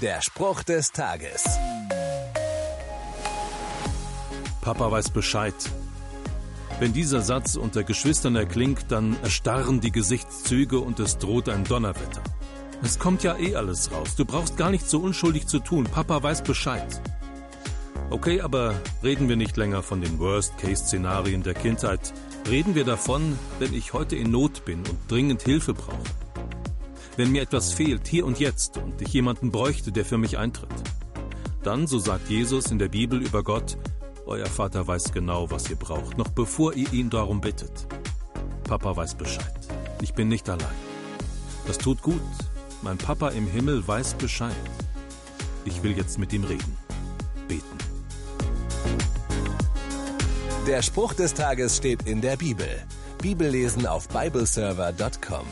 Der Spruch des Tages. Papa weiß Bescheid. Wenn dieser Satz unter Geschwistern erklingt, dann erstarren die Gesichtszüge und es droht ein Donnerwetter. Es kommt ja eh alles raus. Du brauchst gar nicht so unschuldig zu tun. Papa weiß Bescheid. Okay, aber reden wir nicht länger von den Worst-Case-Szenarien der Kindheit. Reden wir davon, wenn ich heute in Not bin und dringend Hilfe brauche. Wenn mir etwas fehlt, hier und jetzt, und ich jemanden bräuchte, der für mich eintritt. Dann, so sagt Jesus in der Bibel über Gott, euer Vater weiß genau, was ihr braucht, noch bevor ihr ihn darum bittet. Papa weiß Bescheid. Ich bin nicht allein. Das tut gut. Mein Papa im Himmel weiß Bescheid. Ich will jetzt mit ihm reden. Beten. Der Spruch des Tages steht in der Bibel. Bibellesen auf bibleserver.com.